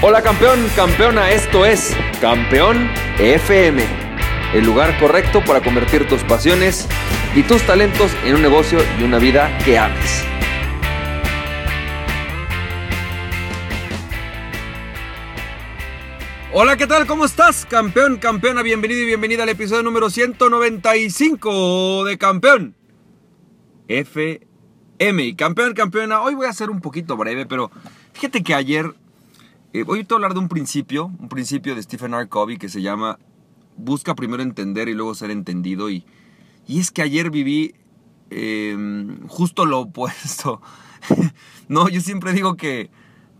Hola campeón, campeona, esto es Campeón FM, el lugar correcto para convertir tus pasiones y tus talentos en un negocio y una vida que ames. Hola, ¿qué tal? ¿Cómo estás? Campeón, campeona, bienvenido y bienvenida al episodio número 195 de Campeón FM. Campeón, campeona, hoy voy a ser un poquito breve, pero fíjate que ayer eh, voy a hablar de un principio, un principio de Stephen R. Covey que se llama busca primero entender y luego ser entendido. Y, y es que ayer viví em, justo lo opuesto. no, yo siempre digo que,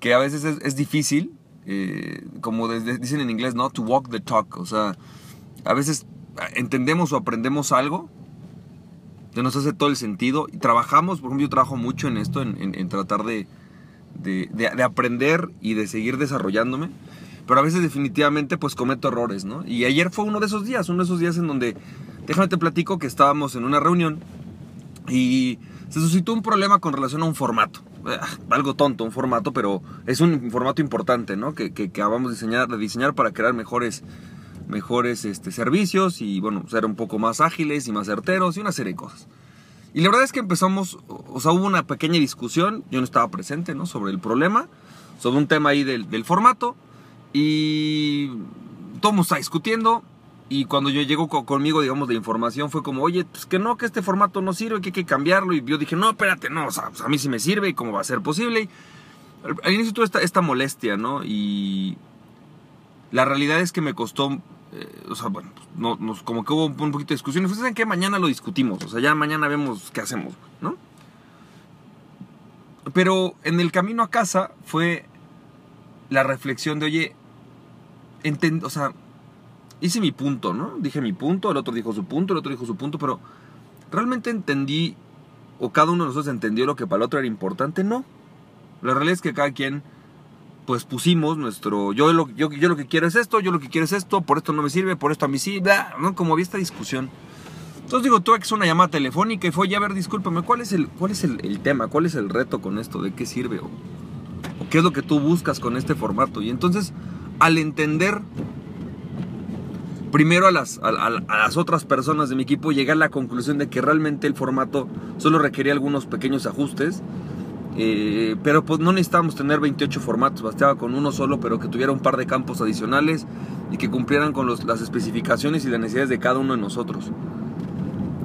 que a veces es, difícil, eh, como dicen en inglés, ¿no? To walk the talk. O sea, a veces entendemos o aprendemos algo que nos hace todo el sentido y trabajamos, por ejemplo, yo trabajo mucho en esto, en tratar de de, aprender y de seguir desarrollándome. Pero a veces definitivamente pues cometo errores, ¿no? Y ayer fue uno de esos días, uno de esos días en donde, déjame te platico que estábamos en una reunión y se suscitó un problema con relación a un formato. Ah, algo tonto, un formato, pero es un formato importante, ¿no? Que, que, que acabamos de diseñar, de diseñar para crear mejores, mejores este, servicios y, bueno, ser un poco más ágiles y más certeros y una serie de cosas. Y la verdad es que empezamos, o sea, hubo una pequeña discusión, yo no estaba presente, ¿no? Sobre el problema, sobre un tema ahí del, formato. Y todo está discutiendo. Y cuando yo llego conmigo, digamos, de información, fue como, oye, pues que no, que este formato no sirve, que hay que cambiarlo. Y yo dije, no, espérate, no, o sea, pues a mí sí me sirve y cómo va a ser posible. al inicio tuve esta, esta molestia, ¿no? Y la realidad es que me costó eh, o sea, bueno, no, nos, como que hubo un, poquito de discusión. Y ¿saben qué? Mañana lo discutimos. O sea, ya mañana vemos qué hacemos, ¿no? Pero en el camino a casa fue la reflexión de, oye, o sea, hice mi punto, ¿no? Dije mi punto, el otro dijo su punto, el otro dijo su punto, pero ¿realmente entendí o cada uno de nosotros entendió lo que para el otro era importante? No. La realidad es que cada quien pues pusimos nuestro, yo lo, yo, lo que quiero es esto, yo lo que quiero es esto, por esto no me sirve, por esto a mí sí, ¿no? Como había esta discusión. Entonces digo, tuve que hacer una llamada telefónica y fue, ya a ver, discúlpame, ¿cuál es, el, cuál es el, tema? ¿Cuál es el reto con esto? ¿De qué sirve? O, qué es lo que tú buscas con este formato? Y entonces, al entender primero a las, a, las otras personas de mi equipo, llegué a la conclusión de que realmente el formato solo requería algunos pequeños ajustes eh, pero pues no necesitábamos tener 28 formatos, bastaba con uno solo, pero que tuviera un par de campos adicionales y que cumplieran con las especificaciones y las necesidades de cada uno de nosotros.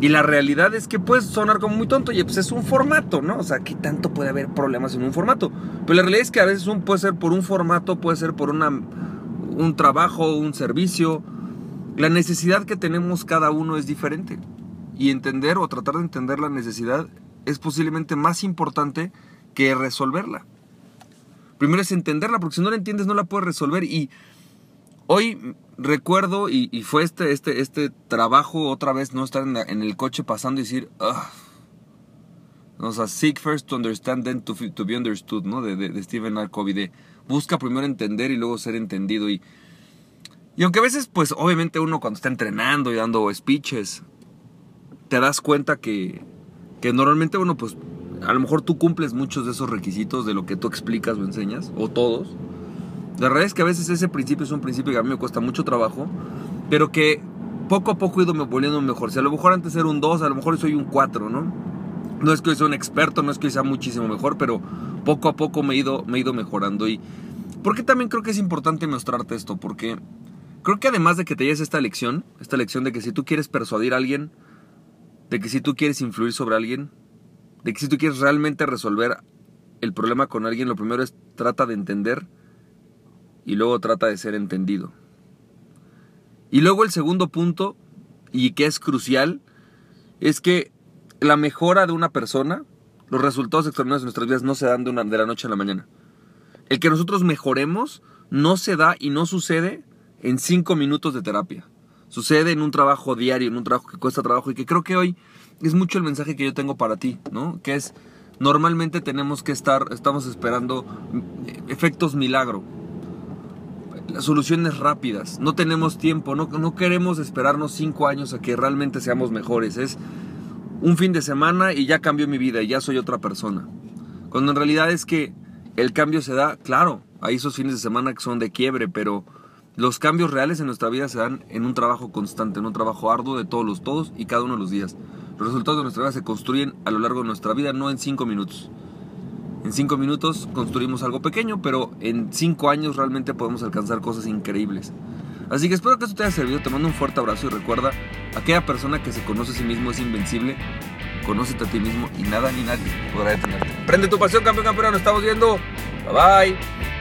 Y la realidad es que puede sonar como muy tonto, y pues es un formato, ¿no? O sea, ¿qué tanto puede haber problemas en un formato? Pero la realidad es que a veces un, puede ser por un formato, puede ser por una, un trabajo, un servicio. La necesidad que tenemos cada uno es diferente. Y entender o tratar de entender la necesidad es posiblemente más importante que resolverla. Primero es entenderla, porque si no la entiendes no la puedes resolver. Y hoy recuerdo, y, fue este, este, este trabajo otra vez, no estar en, el coche pasando y decir, o sea, seek first to understand, then to, be understood, ¿no? De, de, Stephen R. Covey, de busca primero entender y luego ser entendido. Y, y aunque a veces, pues obviamente uno cuando está entrenando y dando speeches, te das cuenta que, que normalmente uno pues a lo mejor tú cumples muchos de esos requisitos de lo que tú explicas o enseñas, o todos. La realidad es que a veces ese principio es un principio que a mí me cuesta mucho trabajo, pero que poco a poco he ido volviendo mejor. Si a lo mejor antes era un 2, a lo mejor soy un 4, ¿no? No es que hoy sea un experto, no es que hoy sea muchísimo mejor, pero poco a poco me he ido, me he ido mejorando. ¿Y por qué también creo que es importante mostrarte esto? Porque creo que además de que te lleves esta lección, esta lección de que si tú quieres persuadir a alguien, de que si tú quieres influir sobre alguien, de que si tú quieres realmente resolver el problema con alguien, lo primero es trata de entender y luego trata de ser entendido. Y luego el segundo punto, y que es crucial, es que la mejora de una persona, los resultados extraordinarios de nuestras vidas no se dan de, una, de la noche a la mañana. El que nosotros mejoremos no se da y no sucede en cinco minutos de terapia. Sucede en un trabajo diario, en un trabajo que cuesta trabajo y que creo que hoy es mucho el mensaje que yo tengo para ti, ¿no? Que es, normalmente tenemos que estar, estamos esperando efectos milagro, soluciones rápidas, no tenemos tiempo, no, no queremos esperarnos cinco años a que realmente seamos mejores, es un fin de semana y ya cambió mi vida y ya soy otra persona. Cuando en realidad es que el cambio se da, claro, Hay esos fines de semana que son de quiebre, pero los cambios reales en nuestra vida se dan en un trabajo constante, en un trabajo arduo de todos los todos y cada uno de los días. Los resultados de nuestra vida se construyen a lo largo de nuestra vida, no en cinco minutos. En cinco minutos construimos algo pequeño, pero en cinco años realmente podemos alcanzar cosas increíbles. Así que espero que esto te haya servido. Te mando un fuerte abrazo y recuerda, aquella persona que se conoce a sí mismo es invencible. Conócete a ti mismo y nada ni nadie podrá detenerte. Prende tu pasión, campeón, campeón. Nos estamos viendo. Bye bye.